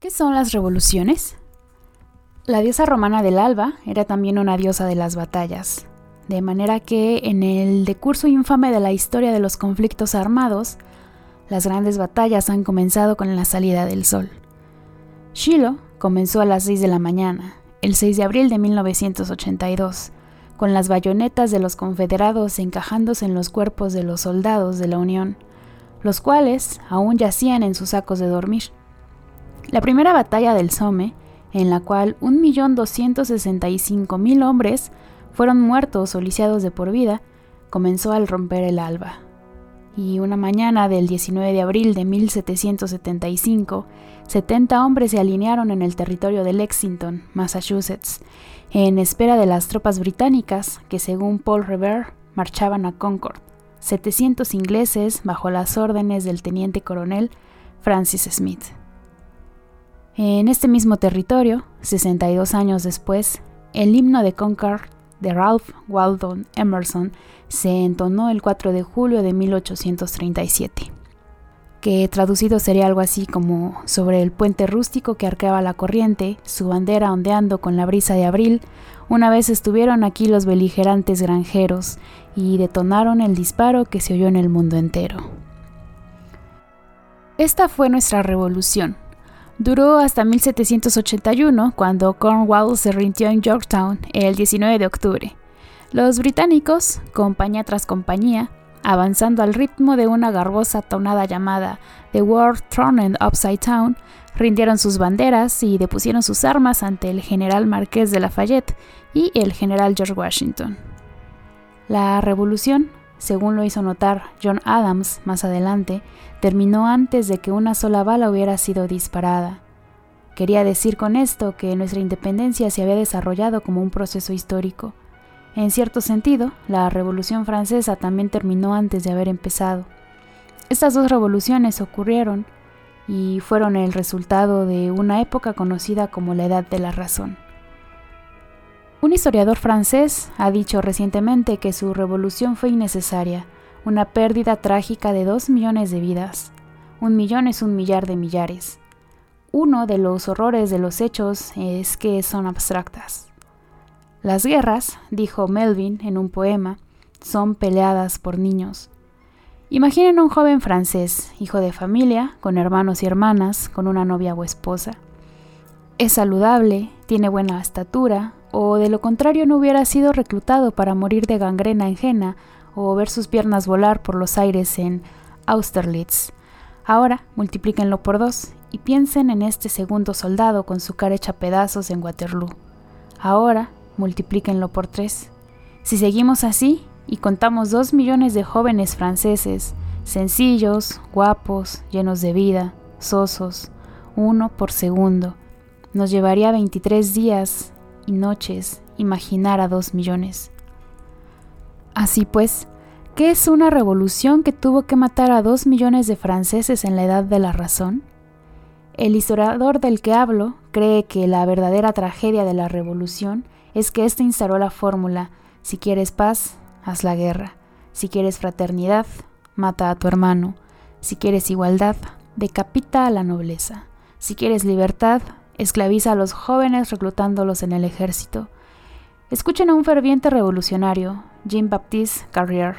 ¿Qué son las revoluciones? La diosa romana del alba era también una diosa de las batallas, de manera que en el decurso infame de la historia de los conflictos armados, las grandes batallas han comenzado con la salida del sol. Shiloh comenzó a las 6 de la mañana, el 6 de abril de 1982, con las bayonetas de los confederados encajándose en los cuerpos de los soldados de la Unión, los cuales aún yacían en sus sacos de dormir. La primera batalla del Somme, en la cual 1.265.000 hombres fueron muertos o lisiados de por vida, comenzó al romper el alba. Y una mañana del 19 de abril de 1775, 70 hombres se alinearon en el territorio de Lexington, Massachusetts, en espera de las tropas británicas que, según Paul Revere, marchaban a Concord, 700 ingleses bajo las órdenes del teniente coronel Francis Smith. En este mismo territorio, 62 años después, el himno de Concord de Ralph Waldo Emerson se entonó el 4 de julio de 1837, que traducido sería algo así como sobre el puente rústico que arqueaba la corriente, su bandera ondeando con la brisa de abril, una vez estuvieron aquí los beligerantes granjeros y detonaron el disparo que se oyó en el mundo entero. Esta fue nuestra revolución. Duró hasta 1781, cuando Cornwall se rindió en Yorktown el 19 de octubre. Los británicos, compañía tras compañía, avanzando al ritmo de una garbosa tonada llamada The World Thrown Upside Down, rindieron sus banderas y depusieron sus armas ante el general Marqués de Lafayette y el general George Washington. La revolución, según lo hizo notar John Adams más adelante, terminó antes de que una sola bala hubiera sido disparada. Quería decir con esto que nuestra independencia se había desarrollado como un proceso histórico. En cierto sentido, la Revolución Francesa también terminó antes de haber empezado. Estas dos revoluciones ocurrieron y fueron el resultado de una época conocida como la Edad de la Razón. Un historiador francés ha dicho recientemente que su revolución fue innecesaria, una pérdida trágica de dos millones de vidas. Un millón es un millar de millares. Uno de los horrores de los hechos es que son abstractas. Las guerras, dijo Melvin en un poema, son peleadas por niños. Imaginen un joven francés, hijo de familia, con hermanos y hermanas, con una novia o esposa. Es saludable, tiene buena estatura, o de lo contrario no hubiera sido reclutado para morir de gangrena ajena o ver sus piernas volar por los aires en Austerlitz. Ahora multiplíquenlo por dos y piensen en este segundo soldado con su cara hecha pedazos en Waterloo. Ahora multiplíquenlo por tres. Si seguimos así, y contamos dos millones de jóvenes franceses, sencillos, guapos, llenos de vida, sosos, uno por segundo. Nos llevaría 23 días y noches imaginar a dos millones. Así pues, ¿qué es una revolución que tuvo que matar a dos millones de franceses en la edad de la razón? El historiador del que hablo cree que la verdadera tragedia de la revolución es que éste instaló la fórmula, si quieres paz, haz la guerra. Si quieres fraternidad, mata a tu hermano. Si quieres igualdad, decapita a la nobleza. Si quieres libertad, esclaviza a los jóvenes reclutándolos en el ejército. Escuchen a un ferviente revolucionario, Jean-Baptiste Carrier.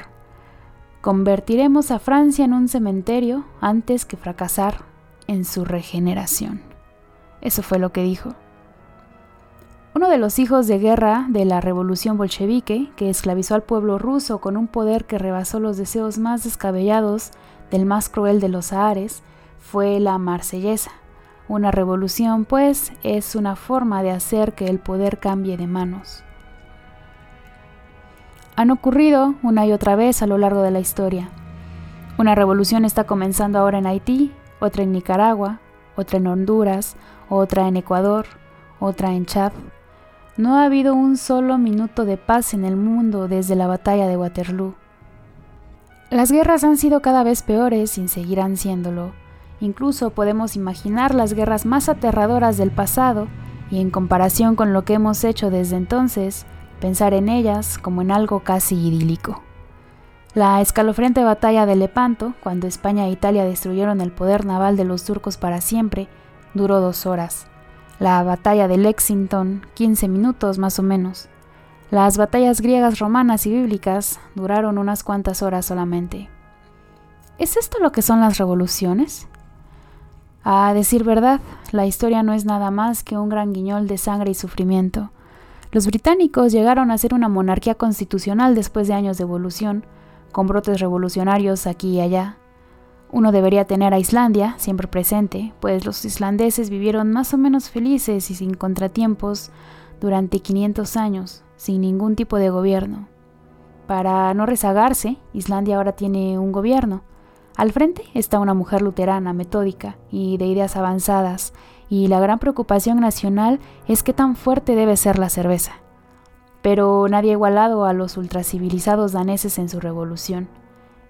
Convertiremos a Francia en un cementerio antes que fracasar en su regeneración. Eso fue lo que dijo. Uno de los hijos de guerra de la revolución bolchevique, que esclavizó al pueblo ruso con un poder que rebasó los deseos más descabellados del más cruel de los Sahares, fue la marsellesa. Una revolución, pues, es una forma de hacer que el poder cambie de manos. Han ocurrido una y otra vez a lo largo de la historia. Una revolución está comenzando ahora en Haití, otra en Nicaragua, otra en Honduras, otra en Ecuador, otra en Chad, no ha habido un solo minuto de paz en el mundo desde la batalla de Waterloo. Las guerras han sido cada vez peores y seguirán siéndolo. Incluso podemos imaginar las guerras más aterradoras del pasado y en comparación con lo que hemos hecho desde entonces, pensar en ellas como en algo casi idílico. La escalofriante batalla de Lepanto, cuando España e Italia destruyeron el poder naval de los turcos para siempre, duró dos horas. La batalla de Lexington, 15 minutos más o menos. Las batallas griegas, romanas y bíblicas duraron unas cuantas horas solamente. ¿Es esto lo que son las revoluciones? A decir verdad, la historia no es nada más que un gran guiñol de sangre y sufrimiento. Los británicos llegaron a ser una monarquía constitucional después de años de evolución, con brotes revolucionarios aquí y allá. Uno debería tener a Islandia siempre presente, pues los islandeses vivieron más o menos felices y sin contratiempos durante 500 años, sin ningún tipo de gobierno. Para no rezagarse, Islandia ahora tiene un gobierno, al frente está una mujer luterana, metódica y de ideas avanzadas, y la gran preocupación nacional es qué tan fuerte debe ser la cerveza. Pero nadie ha igualado a los ultracivilizados daneses en su revolución.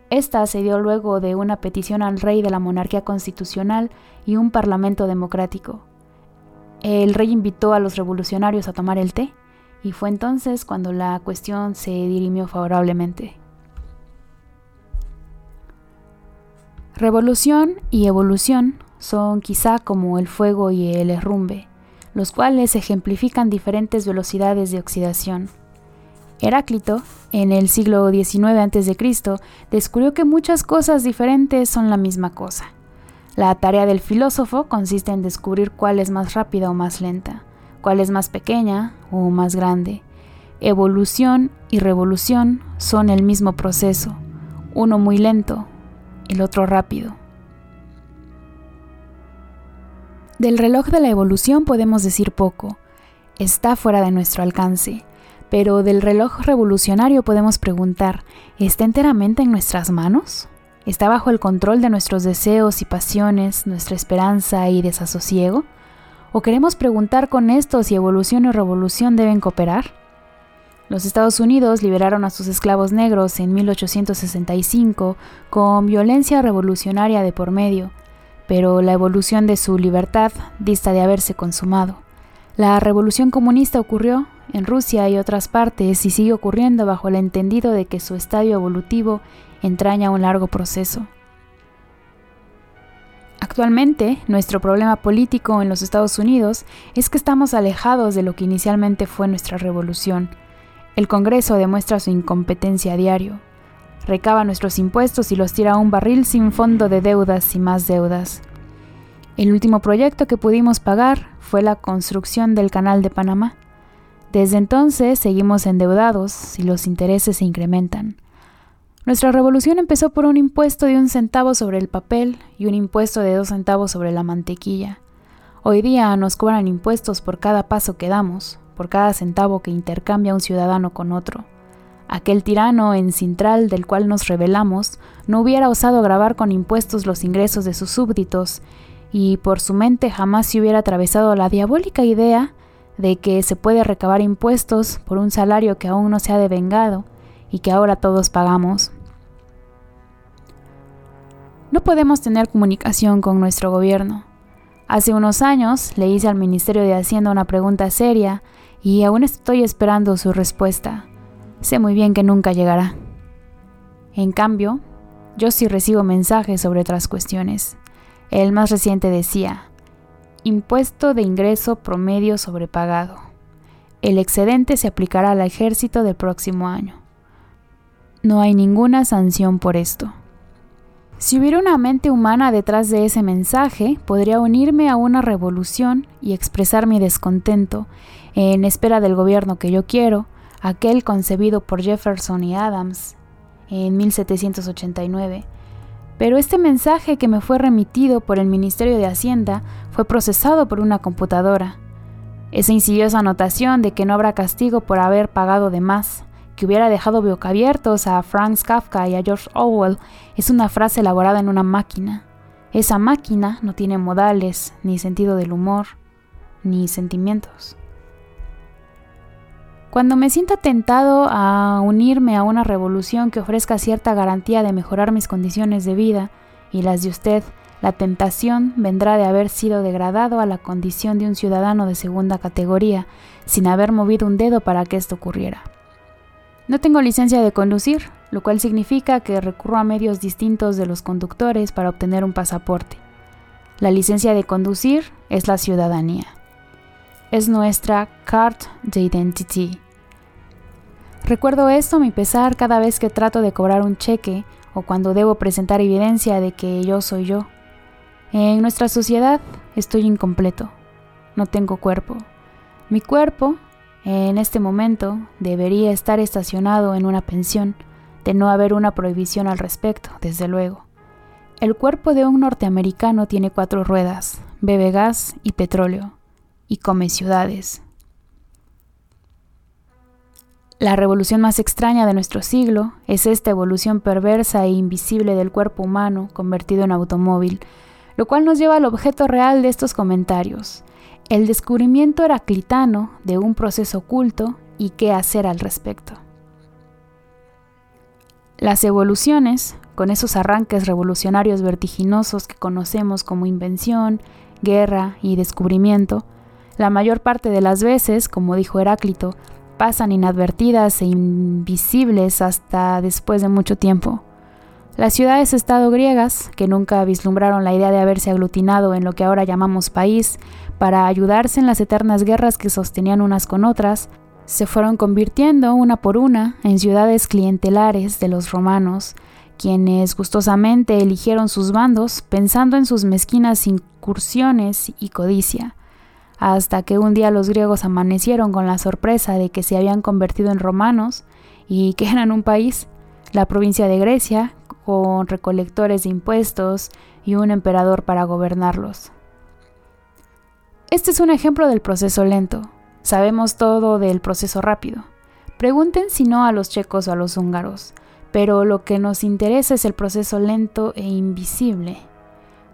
Esta se dio luego de una petición al rey de la monarquía constitucional y un parlamento democrático. El rey invitó a los revolucionarios a tomar el té, y fue entonces cuando la cuestión se dirimió favorablemente. Revolución y evolución son quizá como el fuego y el herrumbe, los cuales ejemplifican diferentes velocidades de oxidación. Heráclito, en el siglo XIX a.C., descubrió que muchas cosas diferentes son la misma cosa. La tarea del filósofo consiste en descubrir cuál es más rápida o más lenta, cuál es más pequeña o más grande. Evolución y revolución son el mismo proceso, uno muy lento, el otro rápido. Del reloj de la evolución podemos decir poco, está fuera de nuestro alcance, pero del reloj revolucionario podemos preguntar, ¿está enteramente en nuestras manos? ¿Está bajo el control de nuestros deseos y pasiones, nuestra esperanza y desasosiego? ¿O queremos preguntar con esto si evolución y revolución deben cooperar? Los Estados Unidos liberaron a sus esclavos negros en 1865 con violencia revolucionaria de por medio, pero la evolución de su libertad dista de haberse consumado. La revolución comunista ocurrió en Rusia y otras partes y sigue ocurriendo bajo el entendido de que su estadio evolutivo entraña un largo proceso. Actualmente, nuestro problema político en los Estados Unidos es que estamos alejados de lo que inicialmente fue nuestra revolución, el Congreso demuestra su incompetencia a diario. Recaba nuestros impuestos y los tira a un barril sin fondo de deudas y más deudas. El último proyecto que pudimos pagar fue la construcción del Canal de Panamá. Desde entonces seguimos endeudados y los intereses se incrementan. Nuestra revolución empezó por un impuesto de un centavo sobre el papel y un impuesto de dos centavos sobre la mantequilla. Hoy día nos cobran impuestos por cada paso que damos, por cada centavo que intercambia un ciudadano con otro. Aquel tirano en Cintral del cual nos rebelamos no hubiera osado grabar con impuestos los ingresos de sus súbditos, y por su mente jamás se hubiera atravesado la diabólica idea de que se puede recabar impuestos por un salario que aún no se ha devengado y que ahora todos pagamos. No podemos tener comunicación con nuestro gobierno. Hace unos años le hice al Ministerio de Hacienda una pregunta seria y aún estoy esperando su respuesta. Sé muy bien que nunca llegará. En cambio, yo sí recibo mensajes sobre otras cuestiones. El más reciente decía, impuesto de ingreso promedio sobrepagado. El excedente se aplicará al ejército del próximo año. No hay ninguna sanción por esto. Si hubiera una mente humana detrás de ese mensaje, podría unirme a una revolución y expresar mi descontento en espera del gobierno que yo quiero, aquel concebido por Jefferson y Adams en 1789. Pero este mensaje que me fue remitido por el Ministerio de Hacienda fue procesado por una computadora. Esa insidiosa anotación de que no habrá castigo por haber pagado de más, que hubiera dejado abiertos a Franz Kafka y a George Orwell, es una frase elaborada en una máquina. Esa máquina no tiene modales, ni sentido del humor, ni sentimientos. Cuando me sienta tentado a unirme a una revolución que ofrezca cierta garantía de mejorar mis condiciones de vida y las de usted, la tentación vendrá de haber sido degradado a la condición de un ciudadano de segunda categoría, sin haber movido un dedo para que esto ocurriera. No tengo licencia de conducir, lo cual significa que recurro a medios distintos de los conductores para obtener un pasaporte. La licencia de conducir es la ciudadanía. Es nuestra carte de identity. Recuerdo esto a mi pesar cada vez que trato de cobrar un cheque o cuando debo presentar evidencia de que yo soy yo. En nuestra sociedad estoy incompleto. No tengo cuerpo. Mi cuerpo, en este momento, debería estar estacionado en una pensión, de no haber una prohibición al respecto, desde luego. El cuerpo de un norteamericano tiene cuatro ruedas, bebe gas y petróleo, y come ciudades. La revolución más extraña de nuestro siglo es esta evolución perversa e invisible del cuerpo humano convertido en automóvil, lo cual nos lleva al objeto real de estos comentarios, el descubrimiento heraclitano de un proceso oculto y qué hacer al respecto. Las evoluciones, con esos arranques revolucionarios vertiginosos que conocemos como invención, guerra y descubrimiento, la mayor parte de las veces, como dijo Heráclito, pasan inadvertidas e invisibles hasta después de mucho tiempo. Las ciudades-estado griegas, que nunca vislumbraron la idea de haberse aglutinado en lo que ahora llamamos país para ayudarse en las eternas guerras que sostenían unas con otras, se fueron convirtiendo una por una en ciudades clientelares de los romanos, quienes gustosamente eligieron sus bandos pensando en sus mezquinas incursiones y codicia hasta que un día los griegos amanecieron con la sorpresa de que se habían convertido en romanos y que eran un país, la provincia de Grecia, con recolectores de impuestos y un emperador para gobernarlos. Este es un ejemplo del proceso lento. Sabemos todo del proceso rápido. Pregunten si no a los checos o a los húngaros, pero lo que nos interesa es el proceso lento e invisible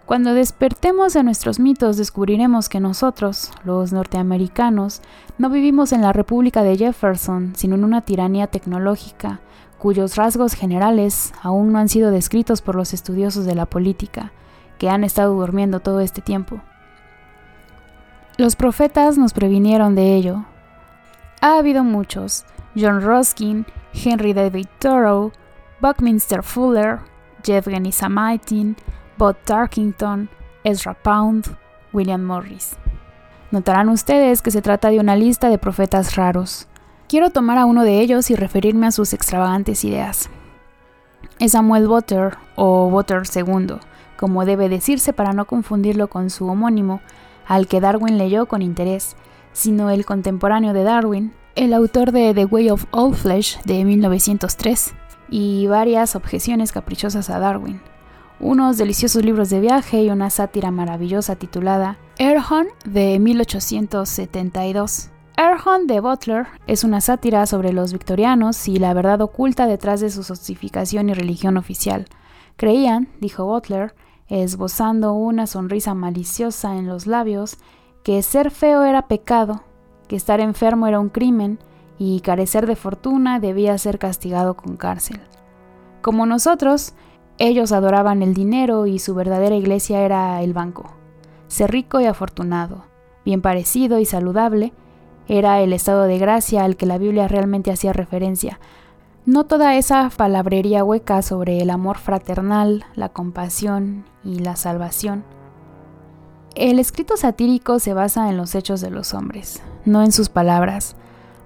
cuando despertemos de nuestros mitos descubriremos que nosotros, los norteamericanos, no vivimos en la República de Jefferson, sino en una tiranía tecnológica, cuyos rasgos generales aún no han sido descritos por los estudiosos de la política, que han estado durmiendo todo este tiempo. Los profetas nos previnieron de ello. Ha habido muchos, John Ruskin, Henry David Thoreau, Buckminster Fuller, Yevgeny Samaitin, Bob Tarkington, Ezra Pound, William Morris. Notarán ustedes que se trata de una lista de profetas raros. Quiero tomar a uno de ellos y referirme a sus extravagantes ideas. Es Samuel Butter o Butter II, como debe decirse para no confundirlo con su homónimo, al que Darwin leyó con interés, sino el contemporáneo de Darwin, el autor de The Way of All Flesh de 1903, y varias objeciones caprichosas a Darwin unos deliciosos libros de viaje y una sátira maravillosa titulada Erhon de 1872. Erhon de Butler es una sátira sobre los victorianos y la verdad oculta detrás de su sosificación y religión oficial. Creían, dijo Butler, esbozando una sonrisa maliciosa en los labios, que ser feo era pecado, que estar enfermo era un crimen y carecer de fortuna debía ser castigado con cárcel. Como nosotros, ellos adoraban el dinero y su verdadera iglesia era el banco. Ser rico y afortunado, bien parecido y saludable, era el estado de gracia al que la Biblia realmente hacía referencia. No toda esa palabrería hueca sobre el amor fraternal, la compasión y la salvación. El escrito satírico se basa en los hechos de los hombres, no en sus palabras.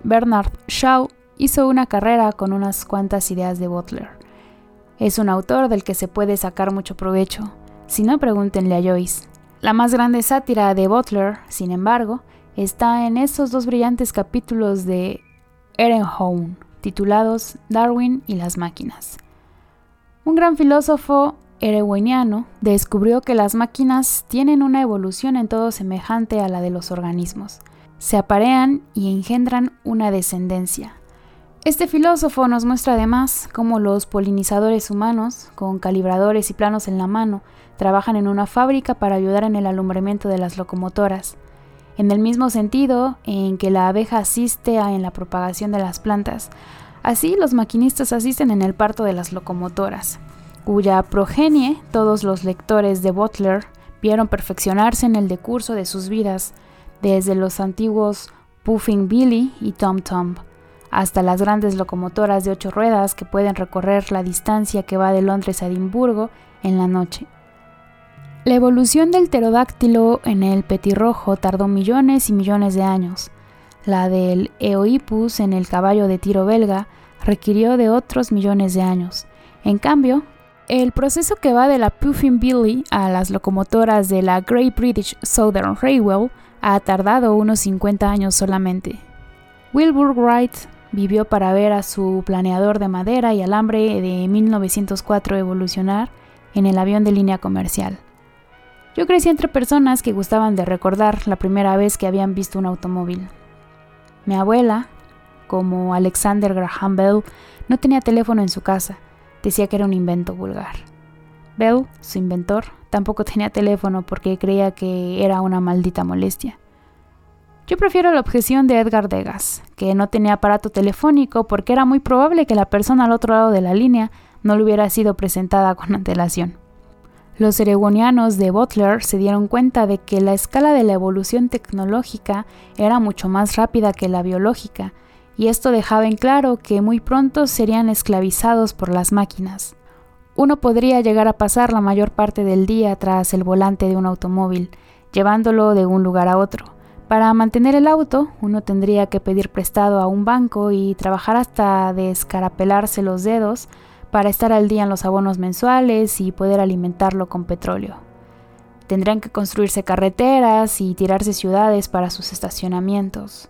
Bernard Shaw hizo una carrera con unas cuantas ideas de Butler. Es un autor del que se puede sacar mucho provecho. Si no, pregúntenle a Joyce. La más grande sátira de Butler, sin embargo, está en esos dos brillantes capítulos de Ehrenhorn, titulados Darwin y las máquinas. Un gran filósofo erewhoniano descubrió que las máquinas tienen una evolución en todo semejante a la de los organismos. Se aparean y engendran una descendencia. Este filósofo nos muestra además cómo los polinizadores humanos, con calibradores y planos en la mano, trabajan en una fábrica para ayudar en el alumbramiento de las locomotoras, en el mismo sentido en que la abeja asiste en la propagación de las plantas. Así los maquinistas asisten en el parto de las locomotoras, cuya progenie todos los lectores de Butler vieron perfeccionarse en el decurso de sus vidas, desde los antiguos Puffing Billy y Tom Tom hasta las grandes locomotoras de ocho ruedas que pueden recorrer la distancia que va de Londres a Edimburgo en la noche. La evolución del pterodáctilo en el petirrojo tardó millones y millones de años. La del Eohippus en el caballo de tiro belga requirió de otros millones de años. En cambio, el proceso que va de la Puffin Billy a las locomotoras de la Great British Southern Railway ha tardado unos 50 años solamente. Wilbur Wright vivió para ver a su planeador de madera y alambre de 1904 evolucionar en el avión de línea comercial. Yo crecí entre personas que gustaban de recordar la primera vez que habían visto un automóvil. Mi abuela, como Alexander Graham Bell, no tenía teléfono en su casa, decía que era un invento vulgar. Bell, su inventor, tampoco tenía teléfono porque creía que era una maldita molestia. Yo prefiero la objeción de Edgar Degas, que no tenía aparato telefónico porque era muy probable que la persona al otro lado de la línea no le hubiera sido presentada con antelación. Los eregonianos de Butler se dieron cuenta de que la escala de la evolución tecnológica era mucho más rápida que la biológica, y esto dejaba en claro que muy pronto serían esclavizados por las máquinas. Uno podría llegar a pasar la mayor parte del día tras el volante de un automóvil, llevándolo de un lugar a otro. Para mantener el auto, uno tendría que pedir prestado a un banco y trabajar hasta descarapelarse los dedos para estar al día en los abonos mensuales y poder alimentarlo con petróleo. Tendrían que construirse carreteras y tirarse ciudades para sus estacionamientos.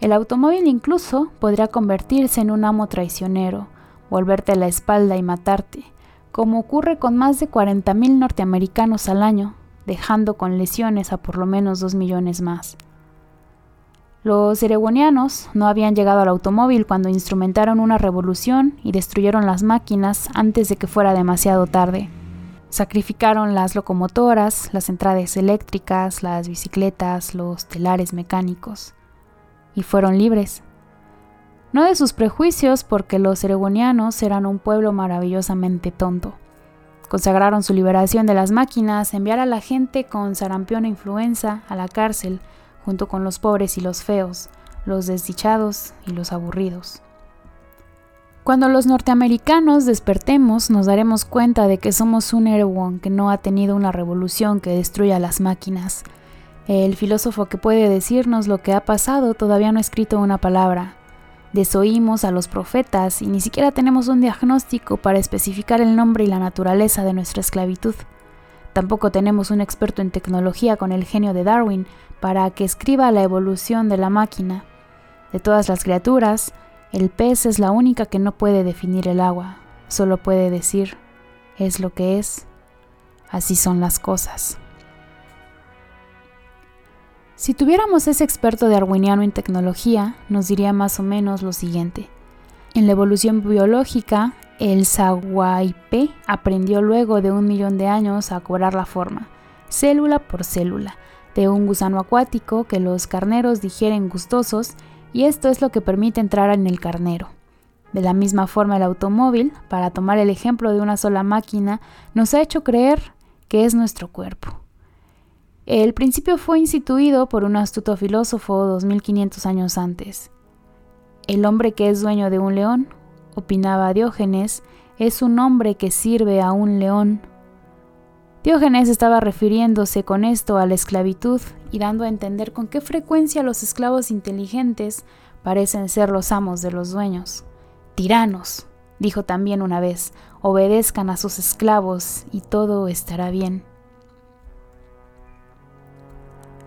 El automóvil incluso podría convertirse en un amo traicionero, volverte la espalda y matarte, como ocurre con más de 40.000 norteamericanos al año, dejando con lesiones a por lo menos 2 millones más. Los eregonianos no habían llegado al automóvil cuando instrumentaron una revolución y destruyeron las máquinas antes de que fuera demasiado tarde. Sacrificaron las locomotoras, las entradas eléctricas, las bicicletas, los telares mecánicos. Y fueron libres. No de sus prejuicios porque los eregonianos eran un pueblo maravillosamente tonto. Consagraron su liberación de las máquinas, enviar a la gente con sarampión e influenza a la cárcel, junto con los pobres y los feos, los desdichados y los aburridos. Cuando los norteamericanos despertemos nos daremos cuenta de que somos un Erewhon que no ha tenido una revolución que destruya las máquinas. El filósofo que puede decirnos lo que ha pasado todavía no ha escrito una palabra. Desoímos a los profetas y ni siquiera tenemos un diagnóstico para especificar el nombre y la naturaleza de nuestra esclavitud. Tampoco tenemos un experto en tecnología con el genio de Darwin para que escriba la evolución de la máquina. De todas las criaturas, el pez es la única que no puede definir el agua, solo puede decir, es lo que es, así son las cosas. Si tuviéramos ese experto darwiniano en tecnología, nos diría más o menos lo siguiente. En la evolución biológica, el saguaipe aprendió luego de un millón de años a cobrar la forma, célula por célula, de un gusano acuático que los carneros digieren gustosos y esto es lo que permite entrar en el carnero. De la misma forma el automóvil, para tomar el ejemplo de una sola máquina, nos ha hecho creer que es nuestro cuerpo. El principio fue instituido por un astuto filósofo 2500 años antes. El hombre que es dueño de un león opinaba Diógenes, es un hombre que sirve a un león. Diógenes estaba refiriéndose con esto a la esclavitud y dando a entender con qué frecuencia los esclavos inteligentes parecen ser los amos de los dueños. Tiranos, dijo también una vez, obedezcan a sus esclavos y todo estará bien.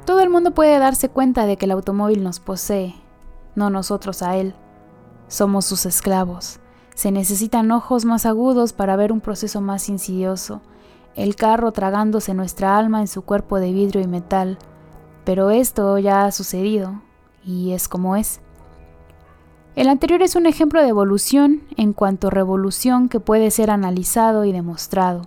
Todo el mundo puede darse cuenta de que el automóvil nos posee, no nosotros a él. Somos sus esclavos. Se necesitan ojos más agudos para ver un proceso más insidioso, el carro tragándose nuestra alma en su cuerpo de vidrio y metal. Pero esto ya ha sucedido, y es como es. El anterior es un ejemplo de evolución en cuanto a revolución que puede ser analizado y demostrado.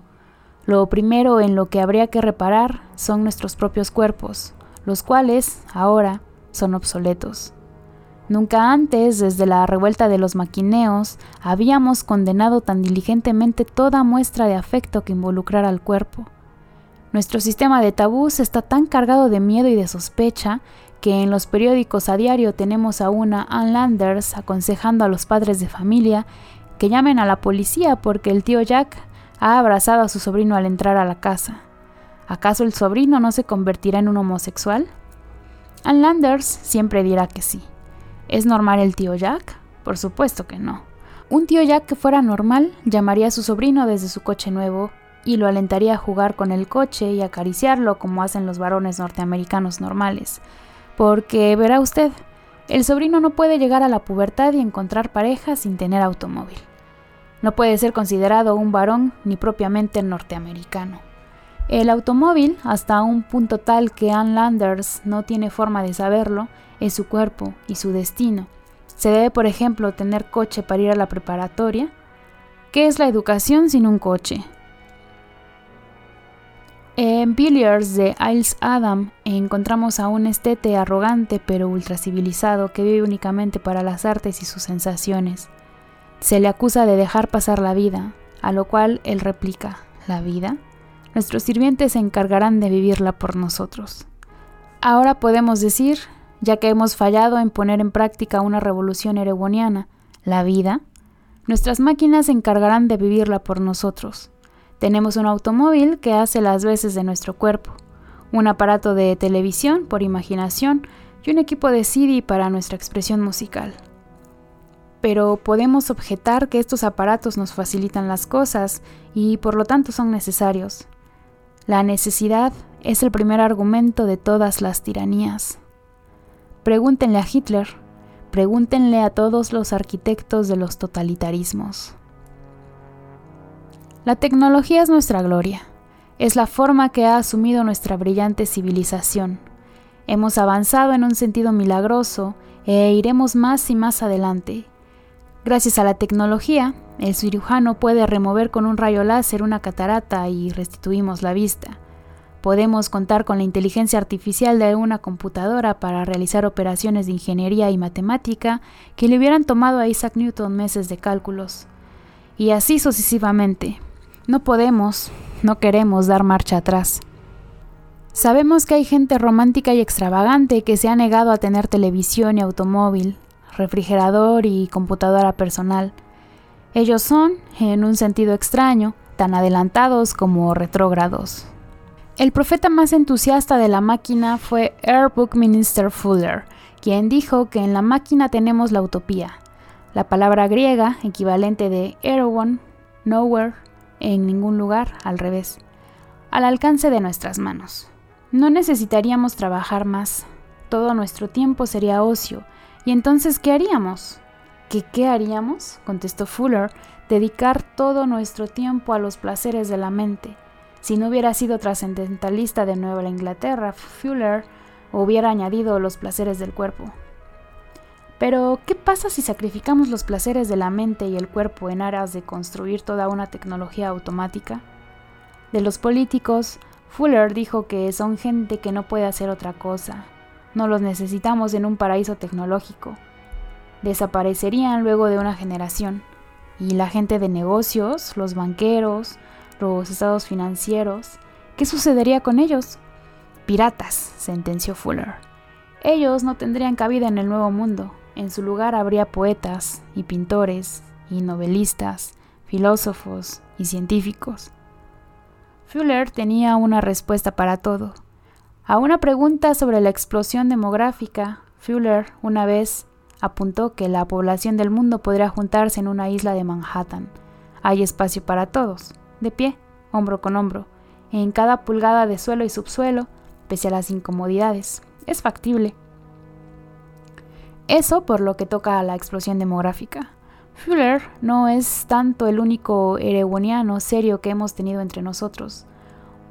Lo primero en lo que habría que reparar son nuestros propios cuerpos, los cuales, ahora, son obsoletos. Nunca antes, desde la revuelta de los maquineos, habíamos condenado tan diligentemente toda muestra de afecto que involucrara al cuerpo. Nuestro sistema de tabús está tan cargado de miedo y de sospecha que en los periódicos a diario tenemos a una Ann Landers aconsejando a los padres de familia que llamen a la policía porque el tío Jack ha abrazado a su sobrino al entrar a la casa. ¿Acaso el sobrino no se convertirá en un homosexual? Ann Landers siempre dirá que sí. ¿Es normal el tío Jack? Por supuesto que no. Un tío Jack que fuera normal llamaría a su sobrino desde su coche nuevo y lo alentaría a jugar con el coche y acariciarlo como hacen los varones norteamericanos normales. Porque verá usted, el sobrino no puede llegar a la pubertad y encontrar pareja sin tener automóvil. No puede ser considerado un varón ni propiamente norteamericano. El automóvil, hasta un punto tal que Ann Landers no tiene forma de saberlo, es su cuerpo y su destino. Se debe, por ejemplo, tener coche para ir a la preparatoria. ¿Qué es la educación sin un coche? En Billiards de Isles Adam encontramos a un estete arrogante pero ultracivilizado que vive únicamente para las artes y sus sensaciones. Se le acusa de dejar pasar la vida, a lo cual él replica, ¿la vida? Nuestros sirvientes se encargarán de vivirla por nosotros. Ahora podemos decir, ya que hemos fallado en poner en práctica una revolución ereboniana, la vida, nuestras máquinas se encargarán de vivirla por nosotros. Tenemos un automóvil que hace las veces de nuestro cuerpo, un aparato de televisión por imaginación y un equipo de CD para nuestra expresión musical. Pero podemos objetar que estos aparatos nos facilitan las cosas y por lo tanto son necesarios. La necesidad es el primer argumento de todas las tiranías. Pregúntenle a Hitler, pregúntenle a todos los arquitectos de los totalitarismos. La tecnología es nuestra gloria, es la forma que ha asumido nuestra brillante civilización. Hemos avanzado en un sentido milagroso e iremos más y más adelante. Gracias a la tecnología, el cirujano puede remover con un rayo láser una catarata y restituimos la vista. Podemos contar con la inteligencia artificial de una computadora para realizar operaciones de ingeniería y matemática que le hubieran tomado a Isaac Newton meses de cálculos. Y así sucesivamente. No podemos, no queremos dar marcha atrás. Sabemos que hay gente romántica y extravagante que se ha negado a tener televisión y automóvil, refrigerador y computadora personal. Ellos son, en un sentido extraño, tan adelantados como retrógrados. El profeta más entusiasta de la máquina fue Air Buckminster Fuller, quien dijo que en la máquina tenemos la utopía, la palabra griega equivalente de Erewhon, nowhere, en ningún lugar, al revés, al alcance de nuestras manos. No necesitaríamos trabajar más, todo nuestro tiempo sería ocio, y entonces ¿qué haríamos? ¿Qué qué haríamos? contestó Fuller, dedicar todo nuestro tiempo a los placeres de la mente. Si no hubiera sido trascendentalista de Nueva Inglaterra, Fuller hubiera añadido los placeres del cuerpo. Pero, ¿qué pasa si sacrificamos los placeres de la mente y el cuerpo en aras de construir toda una tecnología automática? De los políticos, Fuller dijo que son gente que no puede hacer otra cosa. No los necesitamos en un paraíso tecnológico. Desaparecerían luego de una generación. Y la gente de negocios, los banqueros, los estados financieros, ¿qué sucedería con ellos? Piratas, sentenció Fuller. Ellos no tendrían cabida en el nuevo mundo. En su lugar habría poetas y pintores y novelistas, filósofos y científicos. Fuller tenía una respuesta para todo. A una pregunta sobre la explosión demográfica, Fuller una vez apuntó que la población del mundo podría juntarse en una isla de Manhattan. Hay espacio para todos, de pie, hombro con hombro, en cada pulgada de suelo y subsuelo, pese a las incomodidades. Es factible. Eso por lo que toca a la explosión demográfica. Fuller no es tanto el único eregoniano serio que hemos tenido entre nosotros.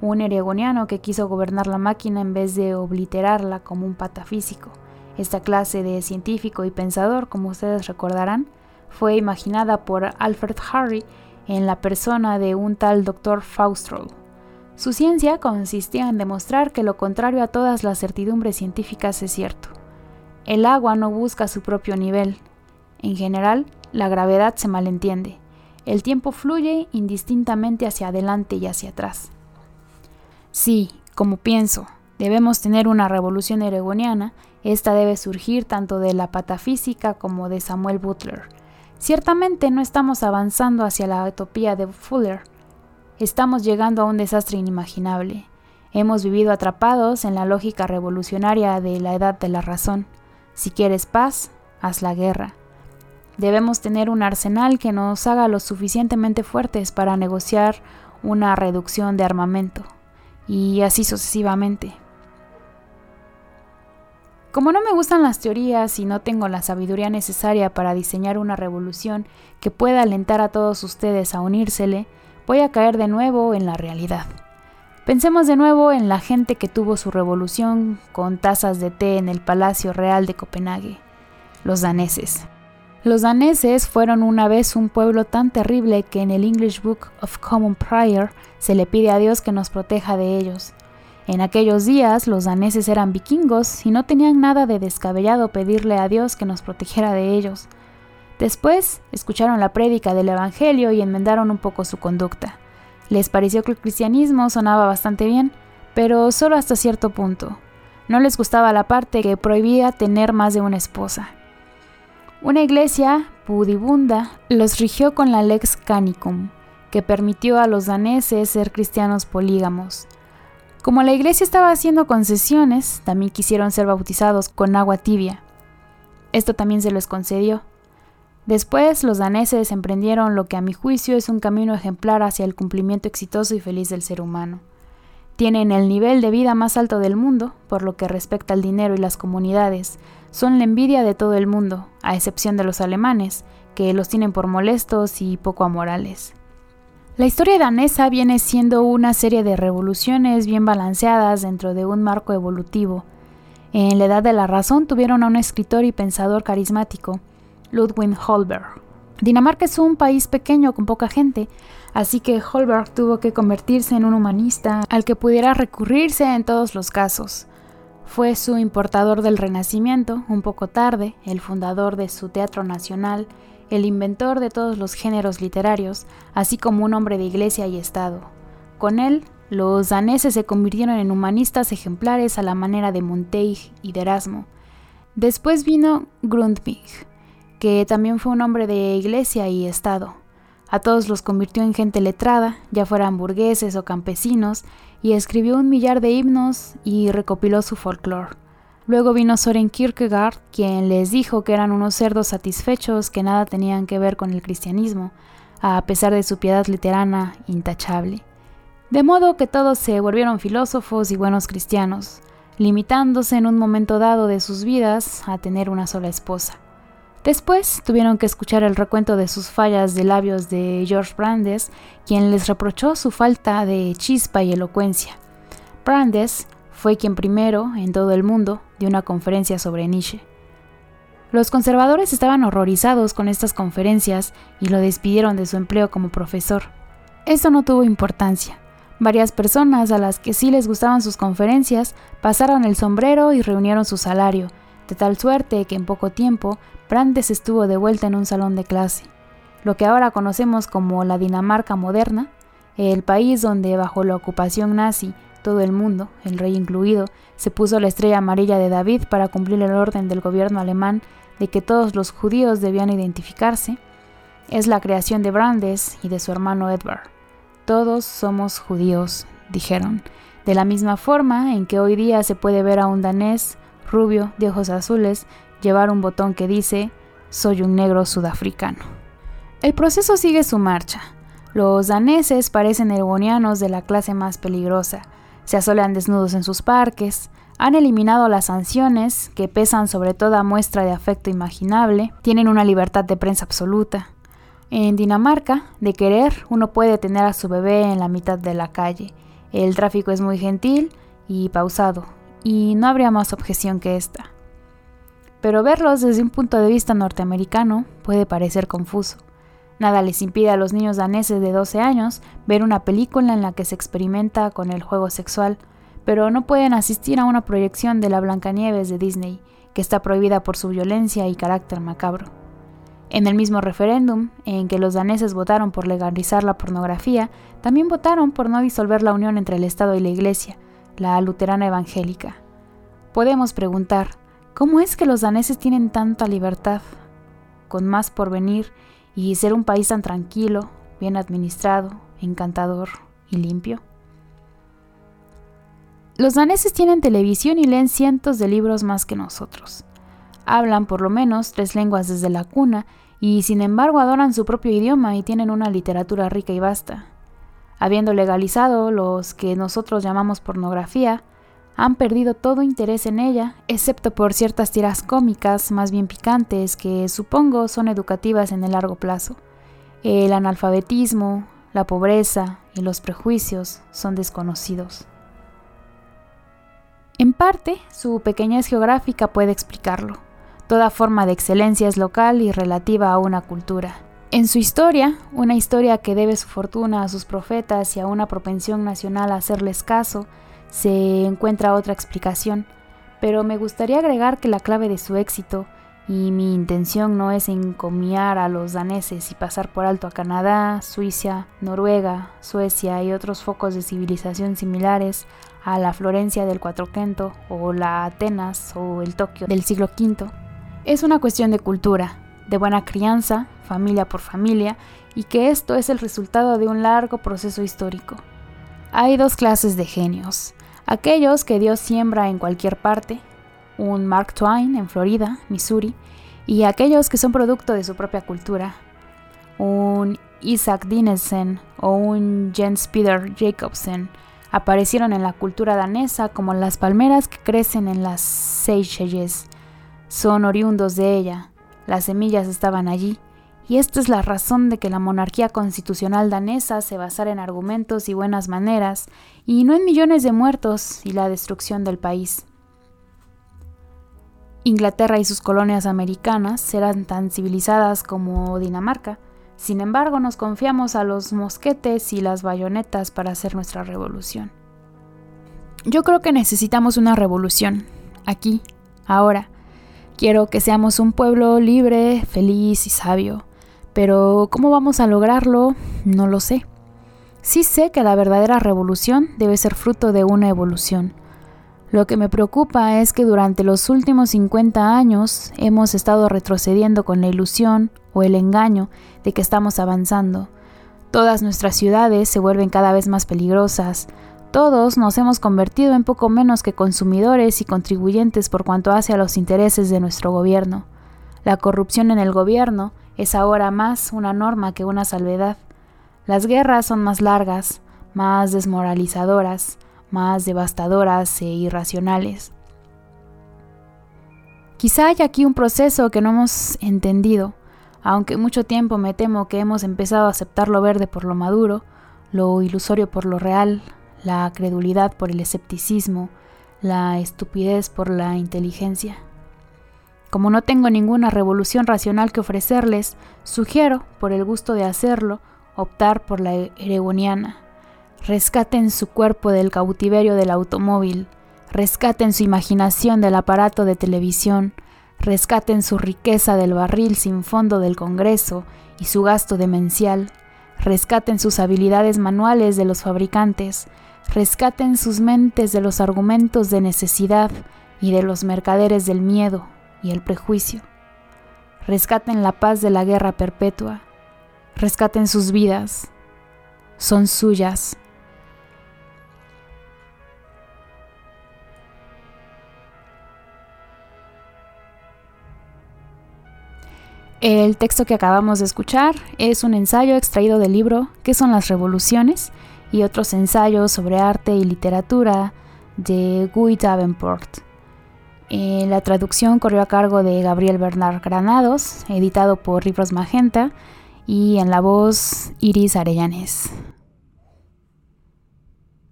Un eregoniano que quiso gobernar la máquina en vez de obliterarla como un patafísico. Esta clase de científico y pensador, como ustedes recordarán, fue imaginada por Alfred Harry en la persona de un tal Dr. Faustroll. Su ciencia consistía en demostrar que lo contrario a todas las certidumbres científicas es cierto. El agua no busca su propio nivel. En general, la gravedad se malentiende. El tiempo fluye indistintamente hacia adelante y hacia atrás. Sí, como pienso, debemos tener una revolución eregoniana, esta debe surgir tanto de la patafísica como de Samuel Butler. Ciertamente no estamos avanzando hacia la utopía de Fuller. Estamos llegando a un desastre inimaginable. Hemos vivido atrapados en la lógica revolucionaria de la edad de la razón. Si quieres paz, haz la guerra. Debemos tener un arsenal que nos haga lo suficientemente fuertes para negociar una reducción de armamento, y así sucesivamente. Como no me gustan las teorías y no tengo la sabiduría necesaria para diseñar una revolución que pueda alentar a todos ustedes a unírsele, voy a caer de nuevo en la realidad. Pensemos de nuevo en la gente que tuvo su revolución con tazas de té en el Palacio Real de Copenhague, los daneses. Los daneses fueron una vez un pueblo tan terrible que en el English Book of Common Prayer se le pide a Dios que nos proteja de ellos, en aquellos días los daneses eran vikingos y no tenían nada de descabellado pedirle a Dios que nos protegiera de ellos. Después escucharon la prédica del Evangelio y enmendaron un poco su conducta. Les pareció que el cristianismo sonaba bastante bien, pero solo hasta cierto punto. No les gustaba la parte que prohibía tener más de una esposa. Una iglesia pudibunda los rigió con la lex canicum, que permitió a los daneses ser cristianos polígamos. Como la iglesia estaba haciendo concesiones, también quisieron ser bautizados con agua tibia. Esto también se les concedió. Después los daneses emprendieron lo que a mi juicio es un camino ejemplar hacia el cumplimiento exitoso y feliz del ser humano. Tienen el nivel de vida más alto del mundo, por lo que respecta al dinero y las comunidades. Son la envidia de todo el mundo, a excepción de los alemanes, que los tienen por molestos y poco amorales. La historia danesa viene siendo una serie de revoluciones bien balanceadas dentro de un marco evolutivo. En la edad de la razón tuvieron a un escritor y pensador carismático, Ludwig Holberg. Dinamarca es un país pequeño con poca gente, así que Holberg tuvo que convertirse en un humanista al que pudiera recurrirse en todos los casos. Fue su importador del Renacimiento, un poco tarde, el fundador de su Teatro Nacional el inventor de todos los géneros literarios, así como un hombre de iglesia y Estado. Con él, los daneses se convirtieron en humanistas ejemplares a la manera de Montaigne y de Erasmo. Después vino Grundtvig, que también fue un hombre de iglesia y Estado. A todos los convirtió en gente letrada, ya fueran burgueses o campesinos, y escribió un millar de himnos y recopiló su folclore. Luego vino Soren Kierkegaard, quien les dijo que eran unos cerdos satisfechos que nada tenían que ver con el cristianismo, a pesar de su piedad literana intachable. De modo que todos se volvieron filósofos y buenos cristianos, limitándose en un momento dado de sus vidas a tener una sola esposa. Después tuvieron que escuchar el recuento de sus fallas de labios de George Brandes, quien les reprochó su falta de chispa y elocuencia. Brandes fue quien primero, en todo el mundo, una conferencia sobre Nietzsche. Los conservadores estaban horrorizados con estas conferencias y lo despidieron de su empleo como profesor. Esto no tuvo importancia. Varias personas a las que sí les gustaban sus conferencias pasaron el sombrero y reunieron su salario, de tal suerte que en poco tiempo Brandes estuvo de vuelta en un salón de clase. Lo que ahora conocemos como la Dinamarca moderna, el país donde bajo la ocupación nazi todo el mundo, el rey incluido, se puso la estrella amarilla de David para cumplir el orden del gobierno alemán de que todos los judíos debían identificarse, es la creación de Brandes y de su hermano Edward. Todos somos judíos, dijeron, de la misma forma en que hoy día se puede ver a un danés rubio de ojos azules llevar un botón que dice soy un negro sudafricano. El proceso sigue su marcha. Los daneses parecen ergonianos de la clase más peligrosa, se asolean desnudos en sus parques, han eliminado las sanciones, que pesan sobre toda muestra de afecto imaginable, tienen una libertad de prensa absoluta. En Dinamarca, de querer, uno puede tener a su bebé en la mitad de la calle. El tráfico es muy gentil y pausado, y no habría más objeción que esta. Pero verlos desde un punto de vista norteamericano puede parecer confuso. Nada les impide a los niños daneses de 12 años ver una película en la que se experimenta con el juego sexual, pero no pueden asistir a una proyección de la Blancanieves de Disney, que está prohibida por su violencia y carácter macabro. En el mismo referéndum, en que los daneses votaron por legalizar la pornografía, también votaron por no disolver la unión entre el Estado y la Iglesia, la luterana evangélica. Podemos preguntar, ¿cómo es que los daneses tienen tanta libertad? Con más por venir y ser un país tan tranquilo, bien administrado, encantador y limpio? Los daneses tienen televisión y leen cientos de libros más que nosotros. Hablan por lo menos tres lenguas desde la cuna y sin embargo adoran su propio idioma y tienen una literatura rica y vasta. Habiendo legalizado los que nosotros llamamos pornografía, han perdido todo interés en ella, excepto por ciertas tiras cómicas más bien picantes que supongo son educativas en el largo plazo. El analfabetismo, la pobreza y los prejuicios son desconocidos. En parte, su pequeñez geográfica puede explicarlo. Toda forma de excelencia es local y relativa a una cultura. En su historia, una historia que debe su fortuna a sus profetas y a una propensión nacional a hacerles caso, se encuentra otra explicación, pero me gustaría agregar que la clave de su éxito, y mi intención no es encomiar a los daneses y pasar por alto a Canadá, Suiza, Noruega, Suecia y otros focos de civilización similares a la Florencia del Cuatrocento o la Atenas o el Tokio del siglo V. Es una cuestión de cultura, de buena crianza, familia por familia, y que esto es el resultado de un largo proceso histórico. Hay dos clases de genios, aquellos que Dios siembra en cualquier parte, un Mark Twain en Florida, Missouri, y aquellos que son producto de su propia cultura, un Isaac Dinesen o un Jens Peter Jacobsen, aparecieron en la cultura danesa como las palmeras que crecen en las Seychelles. Son oriundos de ella, las semillas estaban allí, y esta es la razón de que la monarquía constitucional danesa se basara en argumentos y buenas maneras, y no en millones de muertos y la destrucción del país. Inglaterra y sus colonias americanas eran tan civilizadas como Dinamarca, sin embargo, nos confiamos a los mosquetes y las bayonetas para hacer nuestra revolución. Yo creo que necesitamos una revolución, aquí, ahora. Quiero que seamos un pueblo libre, feliz y sabio. Pero ¿cómo vamos a lograrlo? No lo sé. Sí sé que la verdadera revolución debe ser fruto de una evolución. Lo que me preocupa es que durante los últimos 50 años hemos estado retrocediendo con la ilusión o el engaño de que estamos avanzando. Todas nuestras ciudades se vuelven cada vez más peligrosas. Todos nos hemos convertido en poco menos que consumidores y contribuyentes por cuanto hace a los intereses de nuestro gobierno. La corrupción en el gobierno es ahora más una norma que una salvedad. Las guerras son más largas, más desmoralizadoras, más devastadoras e irracionales. Quizá haya aquí un proceso que no hemos entendido, aunque mucho tiempo me temo que hemos empezado a aceptar lo verde por lo maduro, lo ilusorio por lo real, la credulidad por el escepticismo, la estupidez por la inteligencia. Como no tengo ninguna revolución racional que ofrecerles, sugiero, por el gusto de hacerlo, optar por la eregoniana, Rescaten su cuerpo del cautiverio del automóvil, rescaten su imaginación del aparato de televisión, rescaten su riqueza del barril sin fondo del Congreso y su gasto demencial, rescaten sus habilidades manuales de los fabricantes, rescaten sus mentes de los argumentos de necesidad y de los mercaderes del miedo y el prejuicio. Rescaten la paz de la guerra perpetua, rescaten sus vidas, son suyas El texto que acabamos de escuchar es un ensayo extraído del libro ¿Qué son las revoluciones? y otros ensayos sobre arte y literatura de Guy Davenport. Eh, la traducción corrió a cargo de Gabriel Bernard Granados, editado por Libros Magenta, y en la voz Iris Arellanes.